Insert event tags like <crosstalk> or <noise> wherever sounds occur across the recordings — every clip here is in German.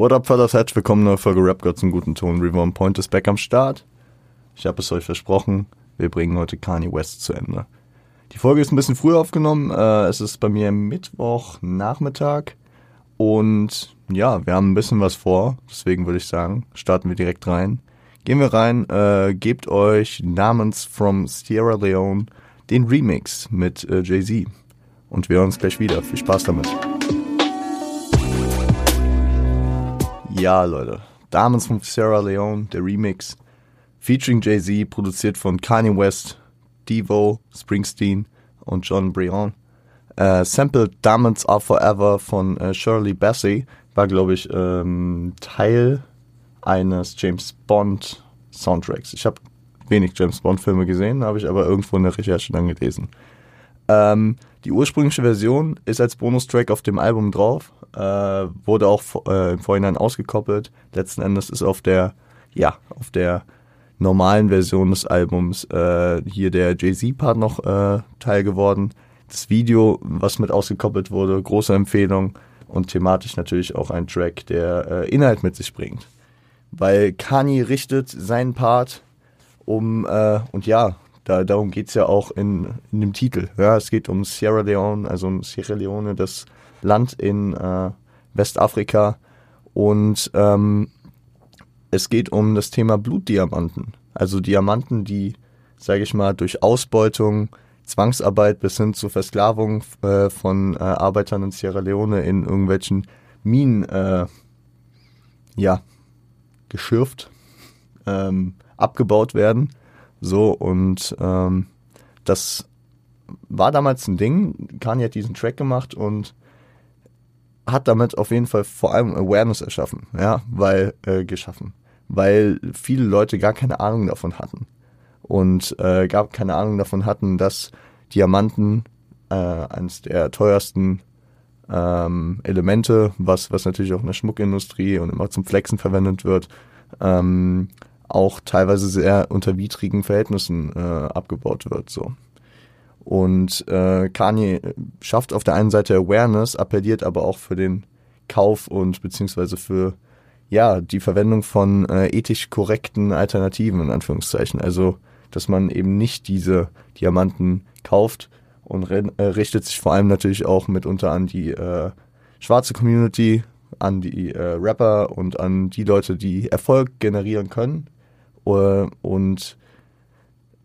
What up, fellas? Herzlich willkommen neue Folge Rap Gods im guten Ton. Reborn Point ist back am Start. Ich habe es euch versprochen, wir bringen heute Kanye West zu Ende. Die Folge ist ein bisschen früher aufgenommen. Äh, es ist bei mir Mittwochnachmittag. Und ja, wir haben ein bisschen was vor. Deswegen würde ich sagen, starten wir direkt rein. Gehen wir rein, äh, gebt euch namens From Sierra Leone den Remix mit äh, Jay-Z. Und wir hören uns gleich wieder. Viel Spaß damit. Ja, Leute. Diamonds from Sierra Leone, der Remix. Featuring Jay-Z, produziert von Kanye West, Devo, Springsteen und John Brion. Äh, sampled Diamonds Are Forever von äh, Shirley Bassey. War, glaube ich, ähm, Teil eines James Bond Soundtracks. Ich habe wenig James Bond Filme gesehen, habe ich aber irgendwo in der Recherche dann gelesen. Ähm, die ursprüngliche Version ist als Bonustrack auf dem Album drauf, äh, wurde auch äh, im Vorhinein ausgekoppelt. Letzten Endes ist auf der, ja, auf der normalen Version des Albums äh, hier der Jay-Z-Part noch äh, teil geworden. Das Video, was mit ausgekoppelt wurde, große Empfehlung und thematisch natürlich auch ein Track, der äh, Inhalt mit sich bringt. Weil Kanye richtet seinen Part um, äh, und ja, da, darum geht's ja auch in, in dem Titel. Ja, es geht um Sierra Leone, also um Sierra Leone, das Land in äh, Westafrika. Und ähm, es geht um das Thema Blutdiamanten. Also Diamanten, die, sage ich mal, durch Ausbeutung, Zwangsarbeit bis hin zur Versklavung äh, von äh, Arbeitern in Sierra Leone in irgendwelchen Minen, äh, ja, geschürft, ähm, abgebaut werden. So, und ähm, das war damals ein Ding. Kanye hat diesen Track gemacht und hat damit auf jeden Fall vor allem Awareness erschaffen, ja, weil, äh, geschaffen, weil viele Leute gar keine Ahnung davon hatten und äh, gar keine Ahnung davon hatten, dass Diamanten äh, eines der teuersten ähm, Elemente, was, was natürlich auch in der Schmuckindustrie und immer zum Flexen verwendet wird, ähm, auch teilweise sehr unter widrigen Verhältnissen äh, abgebaut wird. So. Und äh, Kanye schafft auf der einen Seite Awareness, appelliert aber auch für den Kauf und beziehungsweise für ja die Verwendung von äh, ethisch korrekten Alternativen in Anführungszeichen. Also dass man eben nicht diese Diamanten kauft und äh, richtet sich vor allem natürlich auch mitunter an die äh, schwarze Community, an die äh, Rapper und an die Leute, die Erfolg generieren können äh, und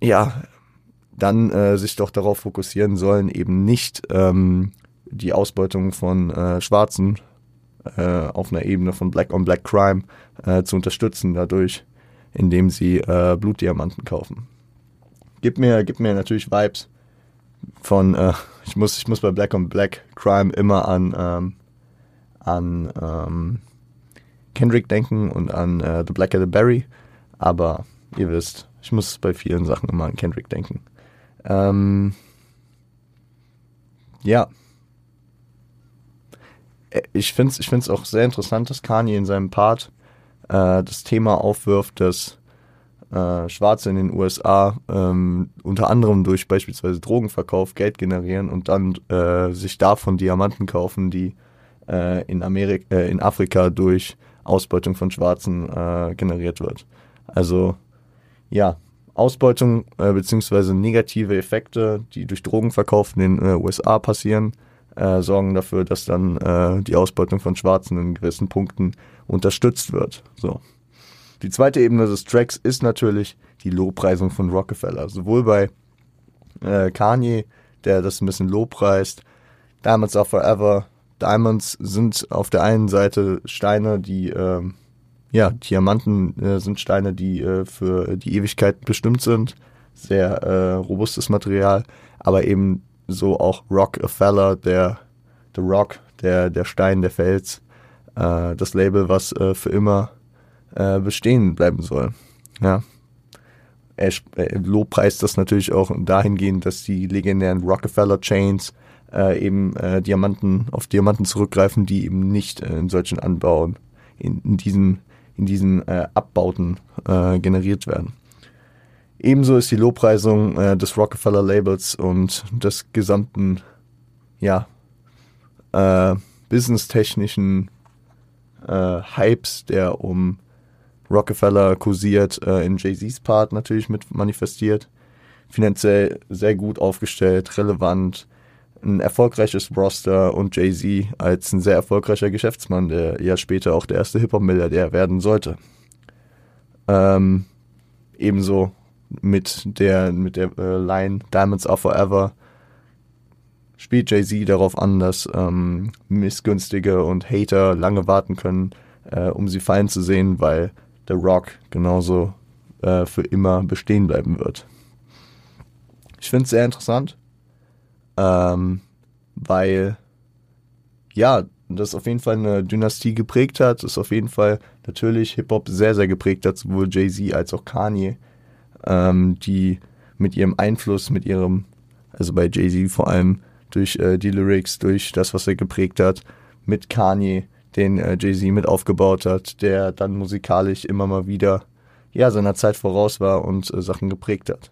ja, dann äh, sich doch darauf fokussieren sollen, eben nicht ähm, die Ausbeutung von äh, Schwarzen äh, auf einer Ebene von Black on Black Crime äh, zu unterstützen, dadurch, indem sie äh, Blutdiamanten kaufen. Gib mir, gib mir natürlich Vibes von, äh, <laughs> ich muss, ich muss bei Black on Black Crime immer an, ähm, an ähm, Kendrick denken und an äh, The Black the Berry. Aber ihr wisst, ich muss bei vielen Sachen immer an Kendrick denken. Ähm, ja. Äh, ich finde es ich find's auch sehr interessant, dass Kanye in seinem Part äh, das Thema aufwirft, dass äh, Schwarze in den USA ähm, unter anderem durch beispielsweise Drogenverkauf Geld generieren und dann äh, sich davon Diamanten kaufen, die äh, in, Amerika, äh, in Afrika durch Ausbeutung von Schwarzen generiert wird. Also ja, Ausbeutung äh, bzw. negative Effekte, die durch Drogenverkauf in den äh, USA passieren, äh, sorgen dafür, dass dann äh, die Ausbeutung von Schwarzen in gewissen Punkten unterstützt wird. So. Die zweite Ebene des Tracks ist natürlich die Lobpreisung von Rockefeller. Sowohl bei äh, Kanye, der das ein bisschen lobpreist, Diamonds are forever. Diamonds sind auf der einen Seite Steine, die ähm, ja, Diamanten äh, sind Steine, die äh, für die Ewigkeit bestimmt sind. Sehr äh, robustes Material, aber eben so auch Rockefeller, der The Rock, der, der Stein, der Fels, äh, das Label, was äh, für immer äh, bestehen bleiben soll. Ja. Er, er lobpreist das natürlich auch dahingehend, dass die legendären Rockefeller Chains eben Diamanten auf Diamanten zurückgreifen, die eben nicht in solchen Anbauen in, in diesen in diesen äh, Abbauten äh, generiert werden. Ebenso ist die Lobpreisung äh, des Rockefeller Labels und des gesamten, ja, äh, businesstechnischen äh, Hypes, der um Rockefeller kursiert, äh, in Jay-Z's Part natürlich mit manifestiert. Finanziell sehr gut aufgestellt, relevant, ein erfolgreiches Roster und Jay-Z als ein sehr erfolgreicher Geschäftsmann, der ja später auch der erste Hip-Hop-Milliardär werden sollte. Ähm, ebenso mit der, mit der äh, Line Diamonds are forever spielt Jay-Z darauf an, dass ähm, Missgünstige und Hater lange warten können, äh, um sie fallen zu sehen, weil The Rock genauso äh, für immer bestehen bleiben wird. Ich finde es sehr interessant, ähm, weil ja, das auf jeden Fall eine Dynastie geprägt hat, das auf jeden Fall natürlich Hip-Hop sehr, sehr geprägt hat, sowohl Jay-Z als auch Kanye, ähm, die mit ihrem Einfluss, mit ihrem, also bei Jay-Z vor allem durch äh, die Lyrics, durch das, was er geprägt hat, mit Kanye, den äh, Jay-Z mit aufgebaut hat, der dann musikalisch immer mal wieder ja, seiner Zeit voraus war und äh, Sachen geprägt hat.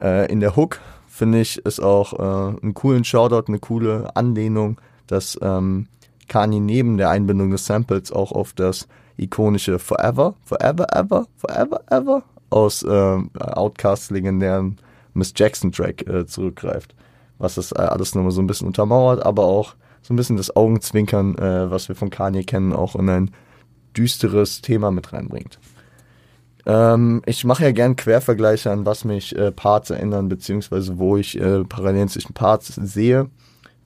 Äh, in der Hook finde ich es auch äh, einen coolen Shoutout, eine coole Anlehnung, dass ähm, Kanye neben der Einbindung des Samples auch auf das ikonische Forever, Forever, Ever, Forever, Ever aus äh, Outcasts legendären Miss Jackson Track äh, zurückgreift. Was das äh, alles nochmal so ein bisschen untermauert, aber auch so ein bisschen das Augenzwinkern, äh, was wir von Kanye kennen, auch in ein düsteres Thema mit reinbringt. Ähm, ich mache ja gern Quervergleiche an was mich äh, Parts erinnern, beziehungsweise wo ich äh, Parallelen zwischen Parts sehe.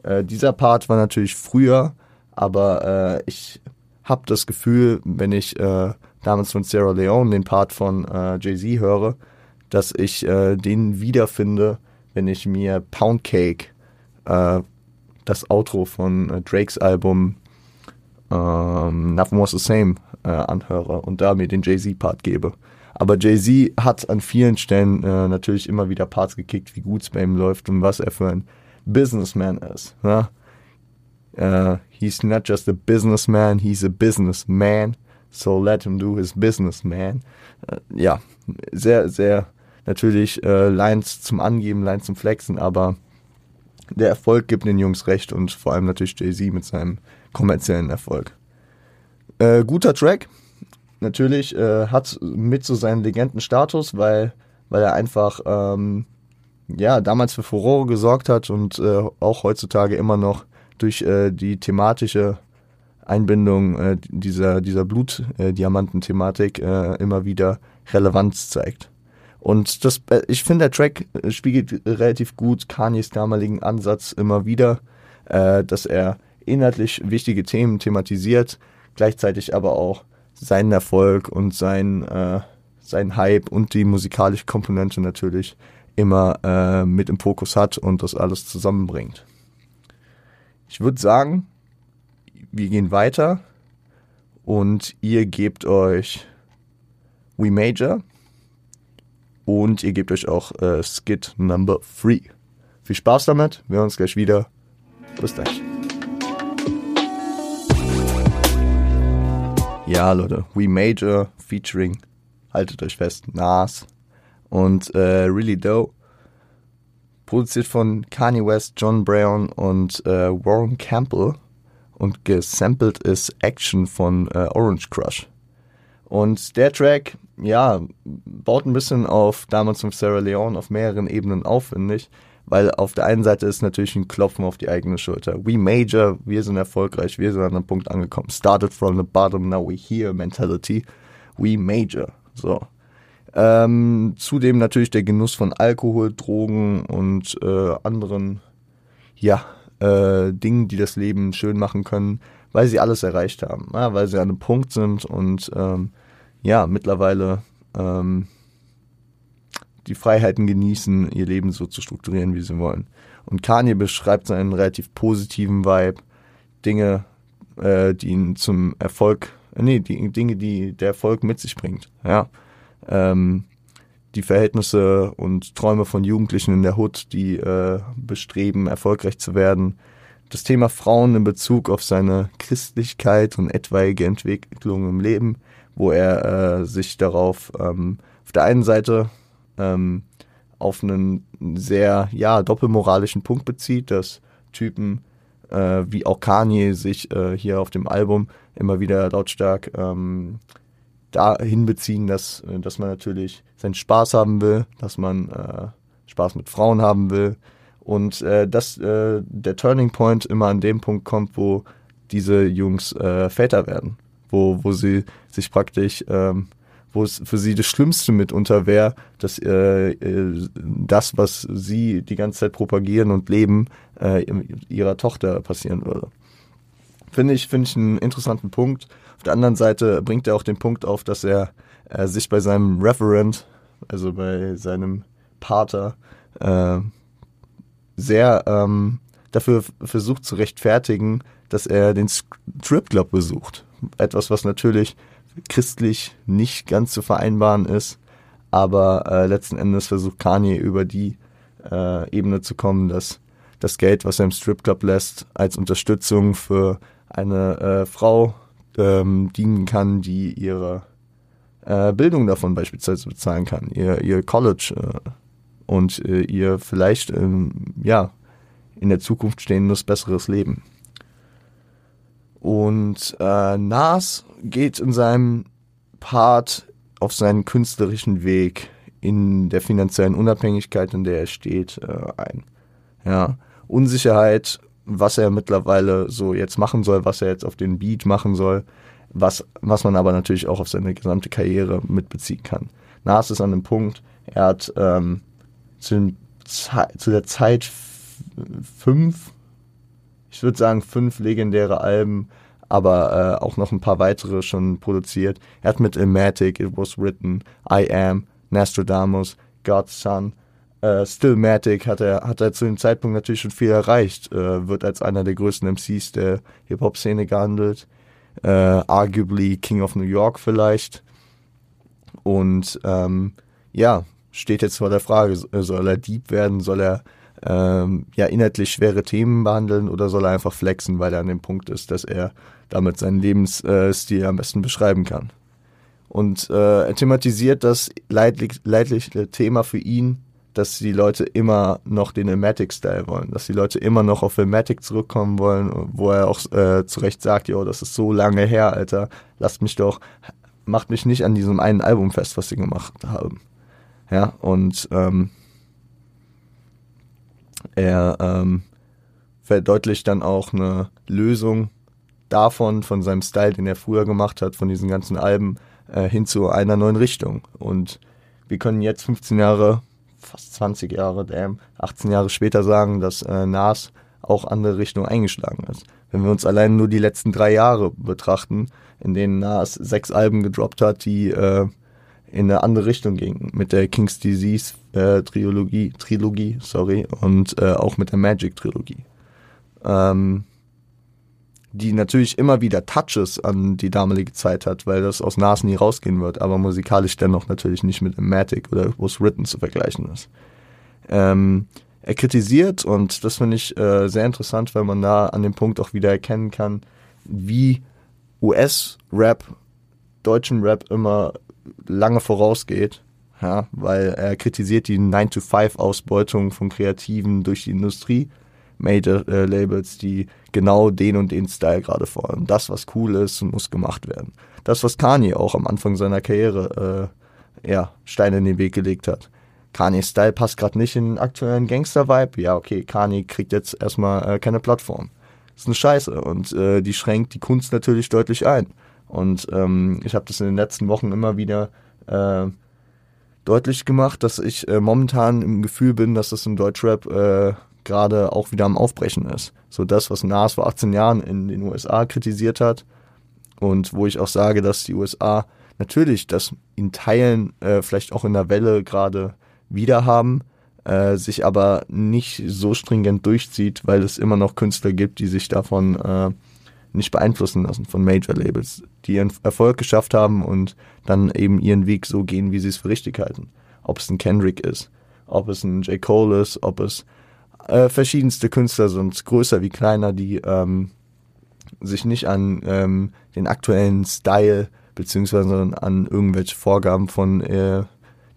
Äh, dieser Part war natürlich früher, aber äh, ich habe das Gefühl, wenn ich äh, damals von Sarah Leone den Part von äh, Jay-Z höre, dass ich äh, den wiederfinde, wenn ich mir Pound Cake, äh, das Outro von äh, Drakes Album ähm, Nothing Was the Same äh, anhöre und da mir den Jay-Z-Part gebe. Aber Jay-Z hat an vielen Stellen äh, natürlich immer wieder Parts gekickt, wie gut es bei ihm läuft und was er für ein Businessman ist. Ne? Uh, he's not just a businessman, he's a businessman. So let him do his business, man. Uh, ja, sehr, sehr natürlich äh, Lines zum Angeben, Lines zum Flexen, aber der Erfolg gibt den Jungs recht und vor allem natürlich Jay-Z mit seinem kommerziellen Erfolg. Guter Track, natürlich, äh, hat mit so seinen Legendenstatus, weil, weil er einfach ähm, ja, damals für Furore gesorgt hat und äh, auch heutzutage immer noch durch äh, die thematische Einbindung äh, dieser, dieser Blutdiamanten-Thematik äh, immer wieder Relevanz zeigt. Und das, äh, ich finde, der Track äh, spiegelt relativ gut Kanyes damaligen Ansatz immer wieder, äh, dass er inhaltlich wichtige Themen thematisiert, gleichzeitig aber auch seinen Erfolg und sein, äh, sein Hype und die musikalische Komponente natürlich immer äh, mit im Fokus hat und das alles zusammenbringt. Ich würde sagen, wir gehen weiter und ihr gebt euch We Major und ihr gebt euch auch äh, Skit Number 3. Viel Spaß damit, wir hören uns gleich wieder. Bis gleich. Ja, Leute, We Major featuring, haltet euch fest, Nas und äh, Really Doe. Produziert von Kanye West, John Brown und äh, Warren Campbell und gesampelt ist Action von äh, Orange Crush. Und der Track, ja, baut ein bisschen auf damals von Sarah Leone auf mehreren Ebenen auf, finde ich. Weil auf der einen Seite ist natürlich ein Klopfen auf die eigene Schulter. We major, wir sind erfolgreich, wir sind an einem Punkt angekommen. Started from the bottom, now we here Mentality. We major. So. Ähm, zudem natürlich der Genuss von Alkohol, Drogen und äh, anderen, ja, äh, Dingen, die das Leben schön machen können, weil sie alles erreicht haben, ja, weil sie an einem Punkt sind und ähm, ja, mittlerweile ähm, die Freiheiten genießen, ihr Leben so zu strukturieren, wie sie wollen. Und Kanye beschreibt seinen relativ positiven Vibe, Dinge, äh, die ihn zum Erfolg, äh, nee, die Dinge, die der Erfolg mit sich bringt. Ja, ähm, die Verhältnisse und Träume von Jugendlichen in der Hood, die äh, bestreben, erfolgreich zu werden. Das Thema Frauen in Bezug auf seine Christlichkeit und etwaige Entwicklung im Leben, wo er äh, sich darauf ähm, auf der einen Seite ähm, auf einen sehr ja doppelmoralischen Punkt bezieht, dass Typen äh, wie auch Kanye sich äh, hier auf dem Album immer wieder lautstark ähm, dahin beziehen, dass, äh, dass man natürlich seinen Spaß haben will, dass man äh, Spaß mit Frauen haben will. Und äh, dass äh, der Turning Point immer an dem Punkt kommt, wo diese Jungs Väter werden, wo, wo sie sich praktisch, ähm, wo es für sie das Schlimmste mitunter wäre, dass äh, äh, das, was sie die ganze Zeit propagieren und leben, äh, ihrer Tochter passieren würde. Finde ich, finde ich einen interessanten Punkt. Auf der anderen Seite bringt er auch den Punkt auf, dass er äh, sich bei seinem Referent, also bei seinem Pater, äh, sehr ähm, dafür versucht zu rechtfertigen, dass er den Stripclub besucht. Etwas, was natürlich christlich nicht ganz zu vereinbaren ist, aber äh, letzten Endes versucht Kanye über die äh, Ebene zu kommen, dass das Geld, was er im Stripclub lässt, als Unterstützung für eine äh, Frau ähm, dienen kann, die ihre äh, Bildung davon beispielsweise bezahlen kann, ihr, ihr College äh, und äh, ihr vielleicht ähm, ja in der Zukunft stehendes besseres Leben. Und äh, Nas geht in seinem Part auf seinen künstlerischen Weg in der finanziellen Unabhängigkeit, in der er steht, äh, ein. Ja, Unsicherheit, was er mittlerweile so jetzt machen soll, was er jetzt auf den Beat machen soll, was, was man aber natürlich auch auf seine gesamte Karriere mitbeziehen kann. Nas ist an dem Punkt, er hat ähm, zu, dem, zu der Zeit fünf, ich würde sagen fünf legendäre Alben, aber äh, auch noch ein paar weitere schon produziert. Er hat mit Ilmatic, It Was Written, I Am, Nostradamus, God's Son, äh, Stillmatic hat er, hat er zu dem Zeitpunkt natürlich schon viel erreicht, äh, wird als einer der größten MCs der Hip-Hop-Szene gehandelt, äh, arguably King of New York vielleicht. Und ähm, ja, steht jetzt vor der Frage, soll er Dieb werden, soll er ähm, ja inhaltlich schwere Themen behandeln oder soll er einfach flexen, weil er an dem Punkt ist, dass er damit seinen Lebensstil am besten beschreiben kann. Und äh, er thematisiert das leidlich, leidliche Thema für ihn, dass die Leute immer noch den Ilmatic-Style wollen, dass die Leute immer noch auf Ilmatic zurückkommen wollen, wo er auch äh, zu Recht sagt, jo, das ist so lange her, Alter, lasst mich doch, macht mich nicht an diesem einen Album fest, was sie gemacht haben. Ja, und ähm, er ähm, verdeutlicht dann auch eine Lösung davon, von seinem Style, den er früher gemacht hat, von diesen ganzen Alben, äh, hin zu einer neuen Richtung. Und wir können jetzt 15 Jahre, fast 20 Jahre, damn, 18 Jahre später sagen, dass äh, Nas auch andere Richtung eingeschlagen ist. Wenn wir uns allein nur die letzten drei Jahre betrachten, in denen Nas sechs Alben gedroppt hat, die äh, in eine andere Richtung ging. Mit der King's Disease äh, Trilogie, Trilogie, sorry, und äh, auch mit der Magic Trilogie. Ähm, die natürlich immer wieder Touches an die damalige Zeit hat, weil das aus Nas nie rausgehen wird, aber musikalisch dennoch natürlich nicht mit Matic oder Was Written zu vergleichen ist. Ähm, er kritisiert, und das finde ich äh, sehr interessant, weil man da an dem Punkt auch wieder erkennen kann, wie US-Rap deutschen Rap immer lange vorausgeht, ja, weil er kritisiert die 9-to-5-Ausbeutung von Kreativen durch die Industrie, Major-Labels, die genau den und den Style gerade fordern. Das, was cool ist, muss gemacht werden. Das, was Kanye auch am Anfang seiner Karriere äh, ja, Steine in den Weg gelegt hat. Kanye Style passt gerade nicht in den aktuellen Gangster-Vibe. Ja, okay, Kanye kriegt jetzt erstmal äh, keine Plattform. Ist eine Scheiße und äh, die schränkt die Kunst natürlich deutlich ein. Und ähm, ich habe das in den letzten Wochen immer wieder äh, deutlich gemacht, dass ich äh, momentan im Gefühl bin, dass das im Deutschrap äh, gerade auch wieder am Aufbrechen ist. So das, was Nas vor 18 Jahren in den USA kritisiert hat und wo ich auch sage, dass die USA natürlich das in Teilen äh, vielleicht auch in der Welle gerade wieder haben, äh, sich aber nicht so stringent durchzieht, weil es immer noch Künstler gibt, die sich davon äh, nicht beeinflussen lassen von Major-Labels, die ihren Erfolg geschafft haben und dann eben ihren Weg so gehen, wie sie es für richtig halten. Ob es ein Kendrick ist, ob es ein J. Cole ist, ob es äh, verschiedenste Künstler sind, größer wie kleiner, die ähm, sich nicht an ähm, den aktuellen Style beziehungsweise an irgendwelche Vorgaben von äh,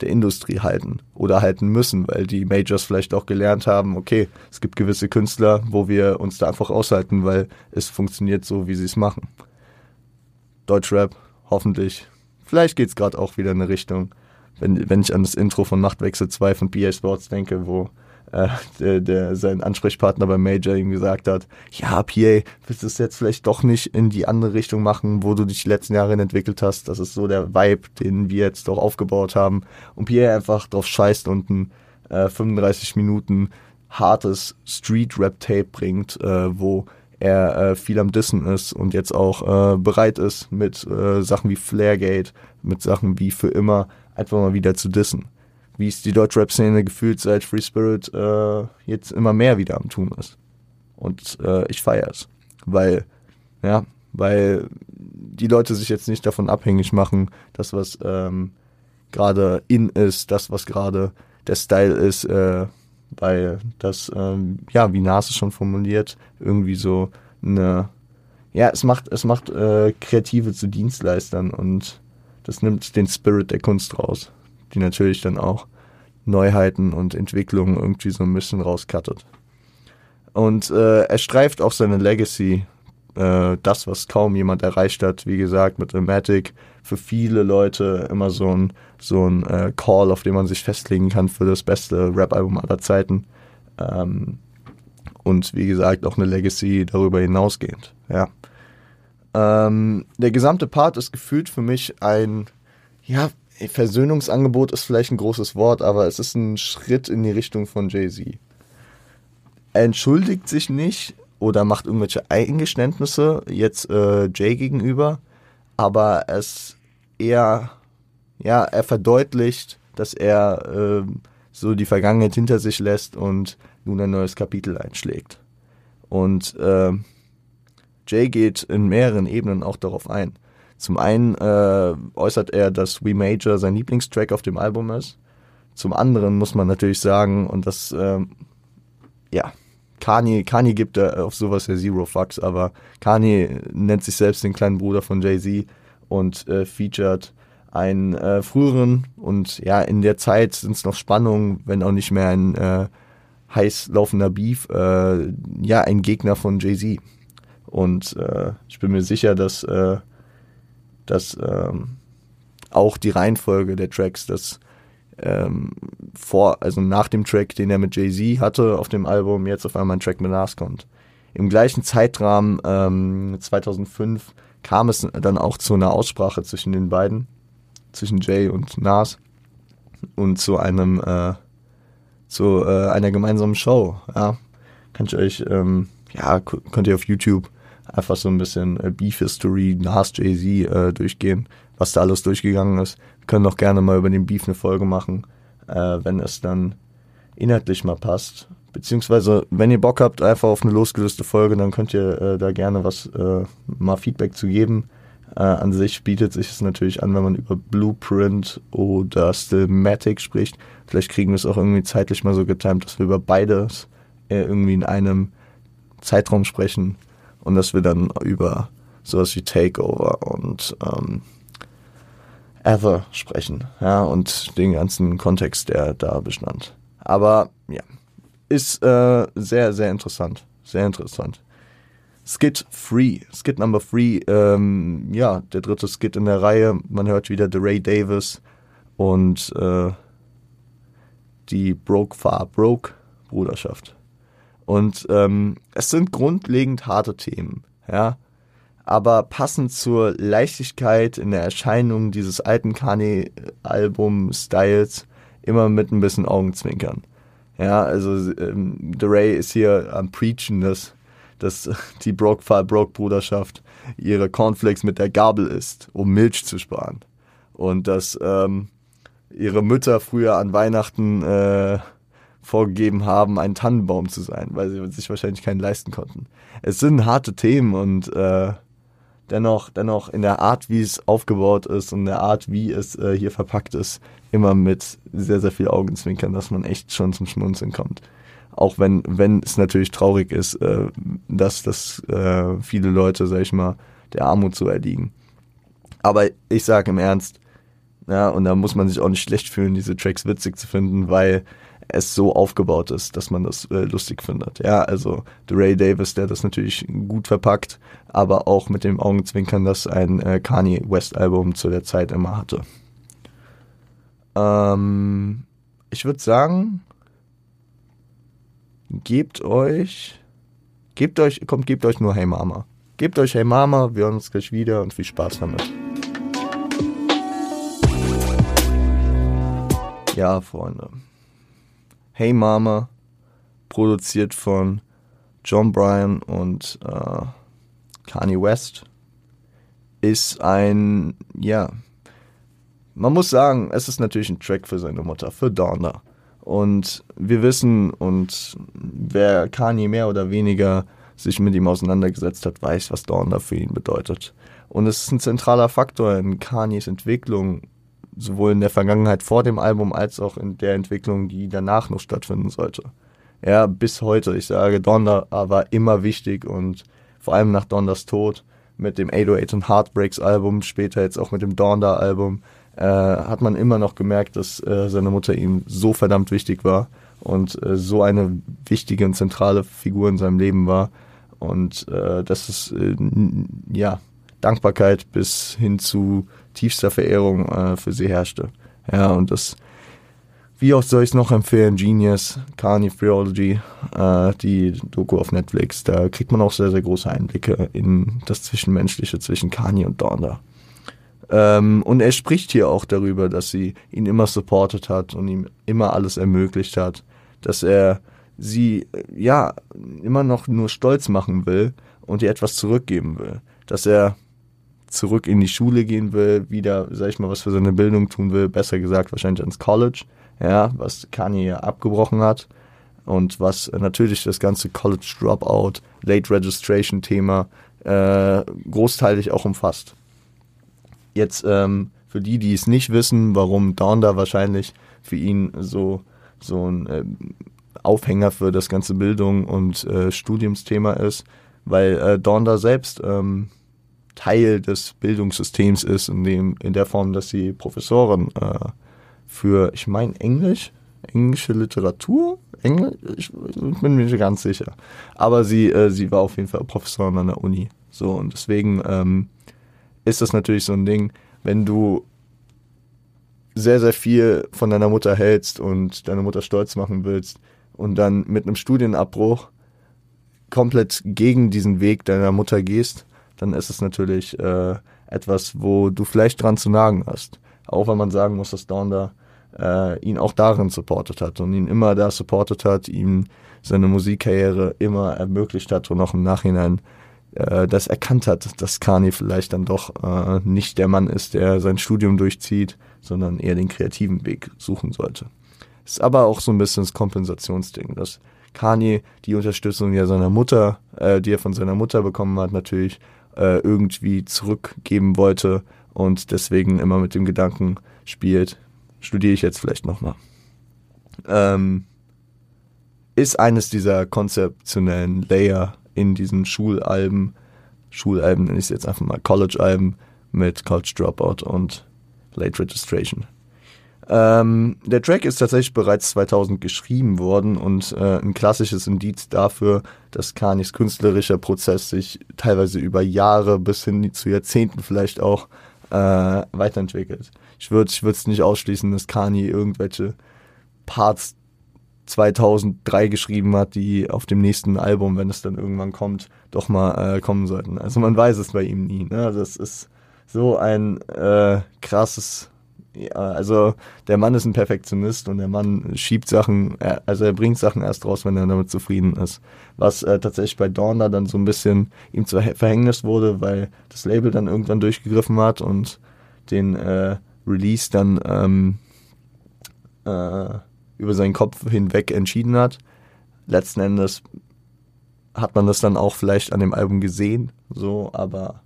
der Industrie halten oder halten müssen, weil die Majors vielleicht auch gelernt haben, okay, es gibt gewisse Künstler, wo wir uns da einfach aushalten, weil es funktioniert so, wie sie es machen. Deutschrap, hoffentlich. Vielleicht geht's gerade auch wieder in eine Richtung, wenn, wenn ich an das Intro von Machtwechsel 2 von PA Sports denke, wo äh, der, der sein Ansprechpartner beim Major ihm gesagt hat, ja, PA, willst du es jetzt vielleicht doch nicht in die andere Richtung machen, wo du dich die letzten Jahre entwickelt hast? Das ist so der Vibe, den wir jetzt doch aufgebaut haben. Und PA einfach drauf scheißt und ein äh, 35 Minuten hartes Street-Rap-Tape bringt, äh, wo er äh, viel am Dissen ist und jetzt auch äh, bereit ist, mit äh, Sachen wie Flaregate, mit Sachen wie für immer einfach mal wieder zu dissen. Wie es die Deutsch-Rap-Szene gefühlt seit Free Spirit äh, jetzt immer mehr wieder am tun ist. Und äh, ich feiere es. Weil, ja, weil die Leute sich jetzt nicht davon abhängig machen, das, was ähm, gerade in ist, das, was gerade der Style ist, äh, weil das, ähm, ja, wie Nase schon formuliert, irgendwie so eine, ja, es macht, es macht äh, Kreative zu Dienstleistern und das nimmt den Spirit der Kunst raus, die natürlich dann auch Neuheiten und Entwicklungen irgendwie so ein bisschen rauskattet. Und äh, er streift auch seine Legacy, äh, das, was kaum jemand erreicht hat, wie gesagt, mit Amatic, für viele Leute immer so ein, so ein äh, Call, auf den man sich festlegen kann für das beste Rap-Album aller Zeiten. Ähm, und wie gesagt, auch eine Legacy darüber hinausgehend. Ja. Ähm, der gesamte Part ist gefühlt für mich ein, ja, Versöhnungsangebot ist vielleicht ein großes Wort, aber es ist ein Schritt in die Richtung von Jay-Z. Er entschuldigt sich nicht oder macht irgendwelche Eingeständnisse jetzt äh, Jay gegenüber, aber es eher, ja, er verdeutlicht, dass er äh, so die Vergangenheit hinter sich lässt und nun ein neues Kapitel einschlägt. Und äh, Jay geht in mehreren Ebenen auch darauf ein. Zum einen äh, äußert er, dass We Major sein Lieblingstrack auf dem Album ist. Zum anderen muss man natürlich sagen, und das, ähm, ja, Kanye, Kanye gibt da auf sowas ja Zero Fucks, aber Kanye nennt sich selbst den kleinen Bruder von Jay-Z und äh, featured einen äh, früheren und ja, in der Zeit sind es noch Spannungen, wenn auch nicht mehr ein äh, heiß laufender Beef, äh, ja, ein Gegner von Jay-Z. Und äh, ich bin mir sicher, dass, äh, dass ähm, auch die Reihenfolge der Tracks, dass ähm, vor, also nach dem Track, den er mit Jay-Z hatte auf dem Album, jetzt auf einmal ein Track mit Nas kommt. Im gleichen Zeitrahmen, ähm, 2005, kam es dann auch zu einer Aussprache zwischen den beiden, zwischen Jay und Nas und zu einem, äh, zu äh, einer gemeinsamen Show. Ja, kann ich euch, ähm, ja, könnt ihr auf YouTube einfach so ein bisschen äh, Beef History, Nas Jay-Z äh, durchgehen, was da alles durchgegangen ist. Wir können auch gerne mal über den Beef eine Folge machen, äh, wenn es dann inhaltlich mal passt. Beziehungsweise, wenn ihr Bock habt, einfach auf eine losgelöste Folge, dann könnt ihr äh, da gerne was äh, mal Feedback zu geben. Äh, an sich bietet sich es natürlich an, wenn man über Blueprint oder Stillmatic spricht. Vielleicht kriegen wir es auch irgendwie zeitlich mal so getimt, dass wir über beides äh, irgendwie in einem Zeitraum sprechen und dass wir dann über sowas wie Takeover und ähm, Ever sprechen, ja, und den ganzen Kontext, der da bestand. Aber ja, ist äh, sehr, sehr interessant. Sehr interessant. Skit Free, Skit Number Free, ähm, ja, der dritte Skit in der Reihe. Man hört wieder The Ray Davis und äh, die Broke Far Broke Bruderschaft. Und ähm, es sind grundlegend harte Themen, ja. Aber passend zur Leichtigkeit in der Erscheinung dieses alten Kanye-Album-Styles immer mit ein bisschen Augenzwinkern. Ja, also ähm, The Ray ist hier am Preachen, dass, dass die Broke-Broke-Bruderschaft ihre Cornflakes mit der Gabel isst, um Milch zu sparen. Und dass ähm, ihre Mütter früher an Weihnachten äh, vorgegeben haben, ein Tannenbaum zu sein, weil sie sich wahrscheinlich keinen leisten konnten. Es sind harte Themen und äh, dennoch, dennoch in der Art, wie es aufgebaut ist und der Art, wie es äh, hier verpackt ist, immer mit sehr, sehr viel Augenzwinkern, dass man echt schon zum Schmunzeln kommt. Auch wenn, wenn es natürlich traurig ist, äh, dass, dass äh, viele Leute, sag ich mal, der Armut so erliegen. Aber ich sage im Ernst, Ja, und da muss man sich auch nicht schlecht fühlen, diese Tracks witzig zu finden, weil es so aufgebaut ist, dass man das äh, lustig findet. Ja, also Ray Davis, der das natürlich gut verpackt, aber auch mit dem Augenzwinkern, das ein äh, Kanye West Album zu der Zeit immer hatte. Ähm, ich würde sagen, gebt euch, gebt euch, kommt, gebt euch nur Hey Mama. Gebt euch Hey Mama, wir hören uns gleich wieder und viel Spaß damit. Ja, Freunde. Hey Mama, produziert von John Bryan und äh, Kanye West, ist ein, ja, man muss sagen, es ist natürlich ein Track für seine Mutter, für Donna. Und wir wissen, und wer Kanye mehr oder weniger sich mit ihm auseinandergesetzt hat, weiß, was Donna für ihn bedeutet. Und es ist ein zentraler Faktor in Kanyes Entwicklung, sowohl in der Vergangenheit vor dem Album als auch in der Entwicklung, die danach noch stattfinden sollte. Ja, bis heute. Ich sage, Donda war immer wichtig und vor allem nach Dondas Tod mit dem 808 und Heartbreaks Album, später jetzt auch mit dem Donda Album, äh, hat man immer noch gemerkt, dass äh, seine Mutter ihm so verdammt wichtig war und äh, so eine wichtige und zentrale Figur in seinem Leben war. Und äh, das ist, äh, ja, Dankbarkeit bis hin zu tiefster Verehrung äh, für sie herrschte. Ja, und das, wie oft soll ich es noch empfehlen? Genius, Theology, äh, die Doku auf Netflix. Da kriegt man auch sehr, sehr große Einblicke in das Zwischenmenschliche zwischen Kanye und Donda. Ähm, und er spricht hier auch darüber, dass sie ihn immer supportet hat und ihm immer alles ermöglicht hat, dass er sie ja immer noch nur stolz machen will und ihr etwas zurückgeben will, dass er zurück in die Schule gehen will, wieder, sag ich mal, was für seine Bildung tun will, besser gesagt wahrscheinlich ins College, ja, was Kanye ja abgebrochen hat und was natürlich das ganze College Dropout, Late Registration Thema äh, großteilig auch umfasst. Jetzt ähm, für die, die es nicht wissen, warum Donda wahrscheinlich für ihn so so ein äh, Aufhänger für das ganze Bildung und äh, Studiumsthema ist, weil äh, Donda selbst ähm, Teil des Bildungssystems ist, in, dem, in der Form, dass sie Professorin äh, für, ich meine, Englisch, englische Literatur, Englisch, ich, ich bin mir nicht ganz sicher. Aber sie, äh, sie war auf jeden Fall Professorin an der Uni. So, und deswegen ähm, ist das natürlich so ein Ding, wenn du sehr, sehr viel von deiner Mutter hältst und deine Mutter stolz machen willst und dann mit einem Studienabbruch komplett gegen diesen Weg deiner Mutter gehst, dann ist es natürlich äh, etwas, wo du vielleicht dran zu nagen hast. Auch wenn man sagen muss, dass Dawn äh, ihn auch darin supportet hat und ihn immer da supportet hat, ihm seine Musikkarriere immer ermöglicht hat und auch im Nachhinein äh, das erkannt hat, dass Kanye vielleicht dann doch äh, nicht der Mann ist, der sein Studium durchzieht, sondern eher den kreativen Weg suchen sollte. Ist aber auch so ein bisschen das Kompensationsding, dass Kanye die Unterstützung ja seiner Mutter, äh, die er von seiner Mutter bekommen hat, natürlich äh, irgendwie zurückgeben wollte und deswegen immer mit dem Gedanken spielt, studiere ich jetzt vielleicht nochmal. Ähm, ist eines dieser konzeptionellen Layer in diesen Schulalben, Schulalben nenne ich es jetzt einfach mal College-Alben mit College Dropout und Late Registration. Ähm, der Track ist tatsächlich bereits 2000 geschrieben worden und äh, ein klassisches Indiz dafür, dass Kanis künstlerischer Prozess sich teilweise über Jahre bis hin zu Jahrzehnten vielleicht auch äh, weiterentwickelt. Ich würde ich es nicht ausschließen, dass Kani irgendwelche Parts 2003 geschrieben hat, die auf dem nächsten Album, wenn es dann irgendwann kommt, doch mal äh, kommen sollten. Also man weiß es bei ihm nie. Ne? Das ist so ein äh, krasses ja, also der Mann ist ein Perfektionist und der Mann schiebt Sachen, also er bringt Sachen erst raus, wenn er damit zufrieden ist. Was äh, tatsächlich bei Dorna dann so ein bisschen ihm zu Verhängnis wurde, weil das Label dann irgendwann durchgegriffen hat und den äh, Release dann ähm, äh, über seinen Kopf hinweg entschieden hat. Letzten Endes hat man das dann auch vielleicht an dem Album gesehen, so, aber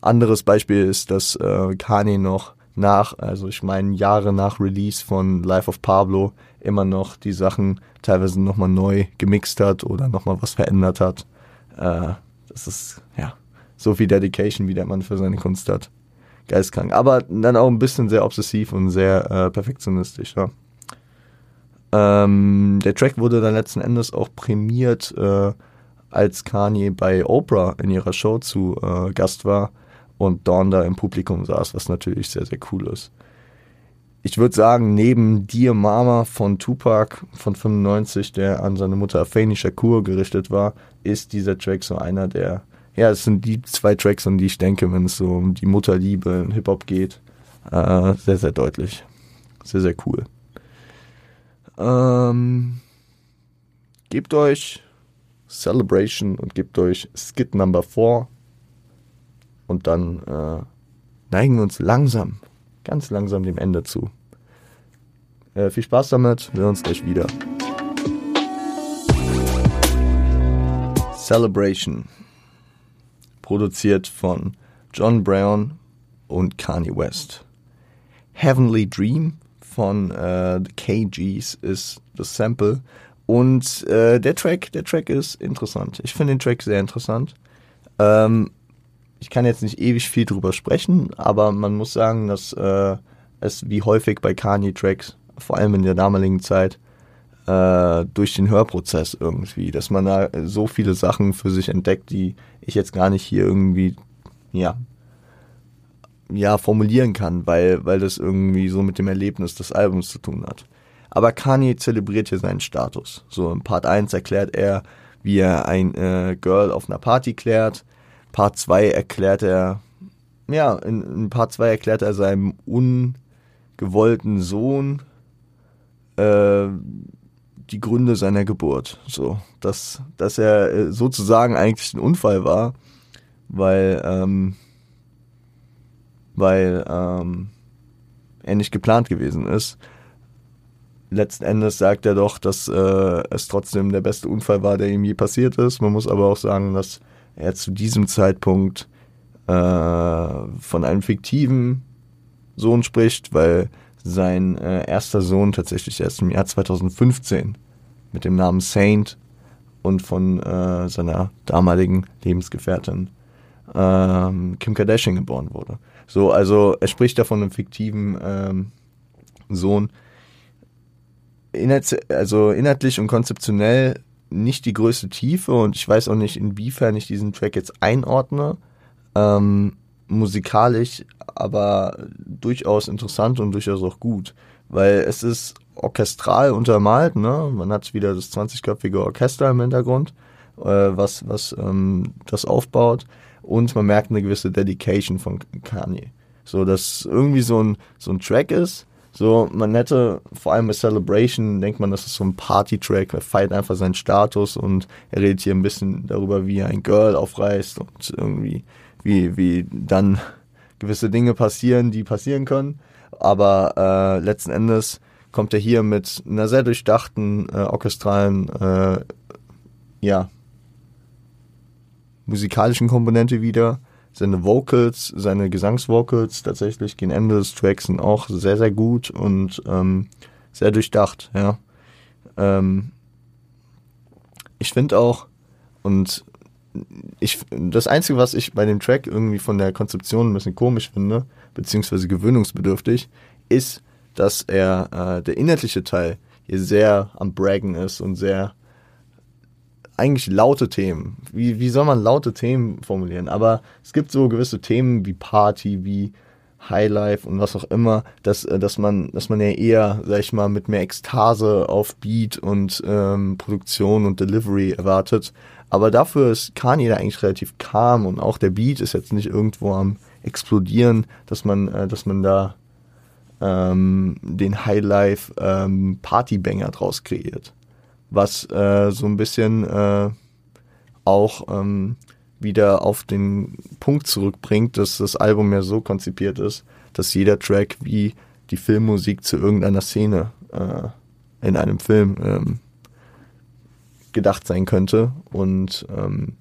anderes Beispiel ist, dass äh, Kanye noch nach, also ich meine Jahre nach Release von Life of Pablo immer noch die Sachen teilweise nochmal neu gemixt hat oder nochmal was verändert hat. Äh, das ist ja so viel Dedication, wie der Mann für seine Kunst hat. geistkrank. Aber dann auch ein bisschen sehr obsessiv und sehr äh, perfektionistisch. Ja. Ähm, der Track wurde dann letzten Endes auch prämiert, äh, als Kanye bei Oprah in ihrer Show zu äh, Gast war und Dawn da im Publikum saß, was natürlich sehr, sehr cool ist. Ich würde sagen, neben Dear Mama von Tupac von 95, der an seine Mutter Afeni Shakur gerichtet war, ist dieser Track so einer der, ja, es sind die zwei Tracks, an die ich denke, wenn es so um die Mutterliebe in Hip-Hop geht. Äh, sehr, sehr deutlich. Sehr, sehr cool. Ähm, gebt euch Celebration und gebt euch Skit Number 4 und dann äh, neigen wir uns langsam, ganz langsam dem Ende zu. Äh, viel Spaß damit, wir sehen uns gleich wieder. Celebration. Produziert von John Brown und Kanye West. Heavenly Dream von äh, The KGs ist das Sample. Und äh, der Track, der Track ist interessant. Ich finde den Track sehr interessant. Ähm, ich kann jetzt nicht ewig viel drüber sprechen, aber man muss sagen, dass äh, es wie häufig bei Kanye-Tracks, vor allem in der damaligen Zeit, äh, durch den Hörprozess irgendwie, dass man da so viele Sachen für sich entdeckt, die ich jetzt gar nicht hier irgendwie, ja, ja, formulieren kann, weil, weil das irgendwie so mit dem Erlebnis des Albums zu tun hat. Aber Kanye zelebriert hier seinen Status. So in Part 1 erklärt er, wie er ein äh, Girl auf einer Party klärt. Part 2 erklärt er, ja, in, in Part 2 erklärt er seinem ungewollten Sohn äh, die Gründe seiner Geburt. So, dass, dass er äh, sozusagen eigentlich ein Unfall war, weil, ähm, weil ähm, er nicht geplant gewesen ist. Letzten Endes sagt er doch, dass äh, es trotzdem der beste Unfall war, der ihm je passiert ist. Man muss aber auch sagen, dass er zu diesem Zeitpunkt äh, von einem fiktiven Sohn spricht, weil sein äh, erster Sohn tatsächlich erst im Jahr 2015 mit dem Namen Saint und von äh, seiner damaligen Lebensgefährtin ähm, Kim Kardashian geboren wurde. So, also er spricht da von einem fiktiven ähm, Sohn. Inhalt, also inhaltlich und konzeptionell nicht die größte Tiefe und ich weiß auch nicht, inwiefern ich diesen Track jetzt einordne. Ähm, musikalisch, aber durchaus interessant und durchaus auch gut, weil es ist orchestral untermalt, ne? Man hat wieder das 20-köpfige Orchester im Hintergrund, äh, was, was ähm, das aufbaut und man merkt eine gewisse Dedication von Kanye. So, dass irgendwie so ein, so ein Track ist, so, man hätte, vor allem bei Celebration, denkt man, das ist so ein Party-Track, er feiert einfach seinen Status und er redet hier ein bisschen darüber, wie ein Girl aufreißt und irgendwie, wie, wie dann gewisse Dinge passieren, die passieren können. Aber äh, letzten Endes kommt er hier mit einer sehr durchdachten, äh, orchestralen, äh, ja, musikalischen Komponente wieder seine Vocals, seine Gesangsvocals tatsächlich gegen Ende des Tracks sind auch sehr, sehr gut und ähm, sehr durchdacht, ja. Ähm, ich finde auch, und ich, das Einzige, was ich bei dem Track irgendwie von der Konzeption ein bisschen komisch finde, beziehungsweise gewöhnungsbedürftig, ist, dass er, äh, der inhaltliche Teil hier sehr am Braggen ist und sehr eigentlich laute Themen. Wie, wie soll man laute Themen formulieren? Aber es gibt so gewisse Themen wie Party, wie Highlife und was auch immer, dass, äh, dass man, dass man ja eher, sag ich mal, mit mehr Ekstase auf Beat und ähm, Produktion und Delivery erwartet. Aber dafür ist Kanye da eigentlich relativ calm und auch der Beat ist jetzt nicht irgendwo am explodieren, dass man, äh, dass man da ähm, den Highlife ähm, Partybanger draus kreiert was äh, so ein bisschen äh, auch ähm, wieder auf den Punkt zurückbringt, dass das Album ja so konzipiert ist, dass jeder Track wie die Filmmusik zu irgendeiner Szene äh, in einem Film ähm, gedacht sein könnte. Und ähm,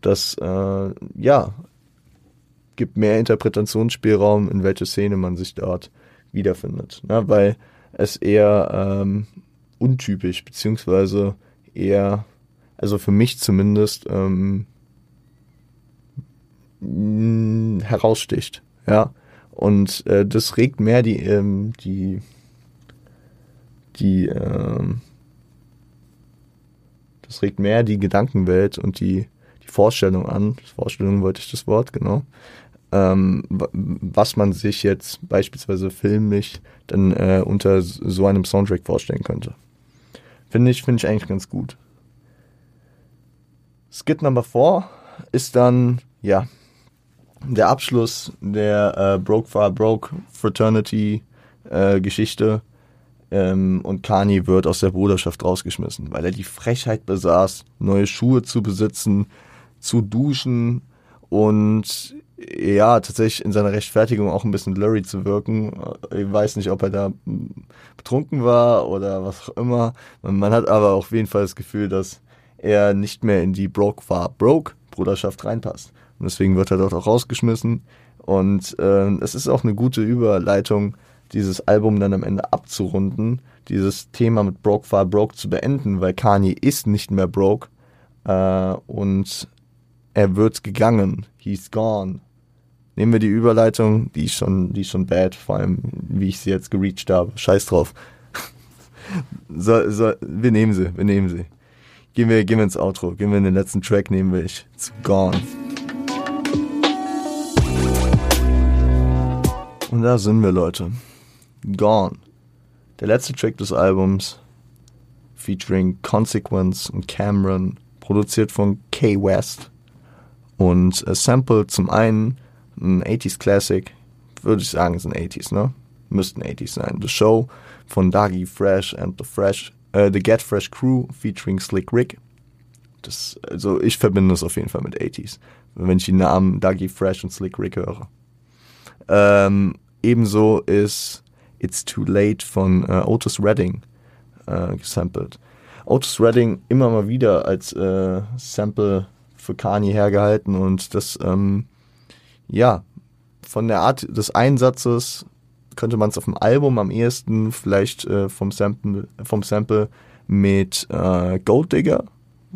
das, äh, ja, gibt mehr Interpretationsspielraum, in welche Szene man sich dort wiederfindet. Ne? Weil es eher ähm, untypisch, beziehungsweise eher, also für mich zumindest, ähm, heraussticht. Ja, Und äh, das regt mehr die, ähm, die, die, ähm, das regt mehr die Gedankenwelt und die, die Vorstellung an. Vorstellung wollte ich das Wort, genau. Ähm, was man sich jetzt beispielsweise filmisch dann äh, unter so einem Soundtrack vorstellen könnte. Finde ich, finde ich eigentlich ganz gut. Skit Number 4 ist dann, ja, der Abschluss der äh, Broke for Broke Fraternity äh, Geschichte. Ähm, und Kanye wird aus der Bruderschaft rausgeschmissen, weil er die Frechheit besaß, neue Schuhe zu besitzen, zu duschen und ja, tatsächlich in seiner Rechtfertigung auch ein bisschen blurry zu wirken. Ich weiß nicht, ob er da betrunken war oder was auch immer. Man hat aber auf jeden Fall das Gefühl, dass er nicht mehr in die Broke war Broke Bruderschaft reinpasst. Und deswegen wird er dort auch rausgeschmissen. Und äh, es ist auch eine gute Überleitung, dieses Album dann am Ende abzurunden, dieses Thema mit Broke war Broke zu beenden, weil Kanye ist nicht mehr broke äh, und er wird gegangen. He's gone. Nehmen wir die Überleitung, die ist schon, die ist schon bad, vor allem wie ich sie jetzt gereached habe. Scheiß drauf. <laughs> so, so, wir nehmen sie, wir nehmen sie. Gehen wir, gehen wir ins Outro. Gehen wir in den letzten Track, nehmen wir ich. It's gone. Und da sind wir, Leute. Gone. Der letzte Track des Albums, featuring Consequence und Cameron, produziert von K West. Und Sample zum einen ein 80s Classic, würde ich sagen, ist ein 80s, ne? Müssten 80s sein. The Show von Dagi Fresh and the Fresh äh, The Get Fresh Crew featuring Slick Rick. Das, also ich verbinde es auf jeden Fall mit 80s, wenn ich die Namen Dougie Fresh und Slick Rick höre. Ähm, ebenso ist It's Too Late von äh, Otis Redding äh, gesampelt. Otis Redding immer mal wieder als äh, Sample für Kanye hergehalten und das, ähm, ja, von der Art des Einsatzes könnte man es auf dem Album am ehesten vielleicht äh, vom, Sample, vom Sample mit äh, Gold Digger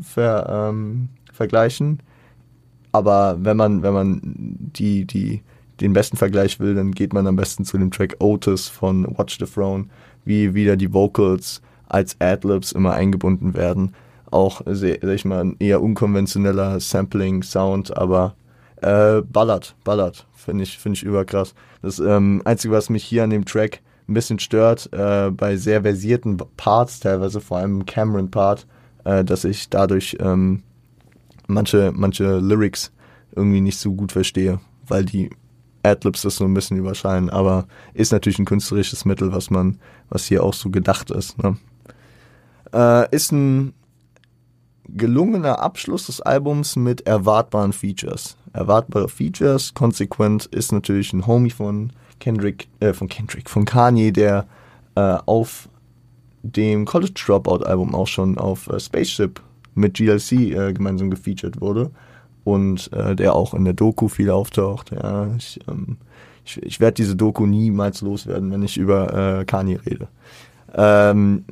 ver, ähm, vergleichen. Aber wenn man, wenn man die, die, den besten Vergleich will, dann geht man am besten zu dem Track Otis von Watch the Throne, wie wieder die Vocals als Adlibs immer eingebunden werden. Auch, sag ich mal, ein eher unkonventioneller Sampling-Sound, aber äh, ballert, ballert. Finde ich, finde ich überkrass. Das ähm, Einzige, was mich hier an dem Track ein bisschen stört, äh, bei sehr versierten Parts, teilweise vor allem Cameron-Part, äh, dass ich dadurch ähm, manche, manche Lyrics irgendwie nicht so gut verstehe, weil die Adlibs das so ein bisschen überscheinen, aber ist natürlich ein künstlerisches Mittel, was man, was hier auch so gedacht ist. Ne? Äh, ist ein gelungener Abschluss des Albums mit erwartbaren Features. Erwartbare Features, konsequent ist natürlich ein Homie von Kendrick, äh, von Kendrick, von Kanye, der äh, auf dem College Dropout Album auch schon auf äh, Spaceship mit GLC äh, gemeinsam gefeatured wurde und äh, der auch in der Doku viel auftaucht. Ja, ich, ähm, ich, ich werde diese Doku niemals loswerden, wenn ich über äh, Kanye rede. Ähm,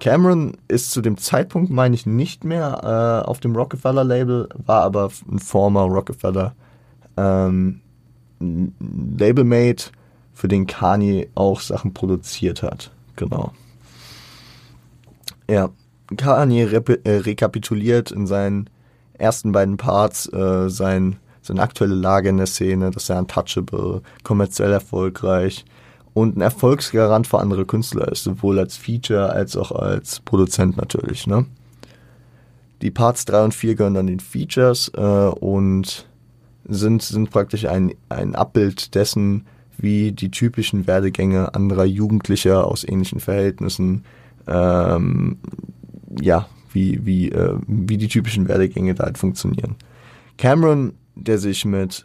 Cameron ist zu dem Zeitpunkt, meine ich, nicht mehr äh, auf dem Rockefeller-Label, war aber ein former Rockefeller ähm, Labelmate, für den Kanye auch Sachen produziert hat. Genau. Ja, Kanye äh, rekapituliert in seinen ersten beiden Parts äh, sein, seine aktuelle Lage in der Szene, dass er untouchable, kommerziell erfolgreich, und ein Erfolgsgarant für andere Künstler ist, sowohl als Feature als auch als Produzent natürlich. Ne? Die Parts 3 und 4 gehören dann den Features äh, und sind, sind praktisch ein, ein Abbild dessen, wie die typischen Werdegänge anderer Jugendlicher aus ähnlichen Verhältnissen, ähm, ja, wie, wie, äh, wie die typischen Werdegänge da halt funktionieren. Cameron, der sich mit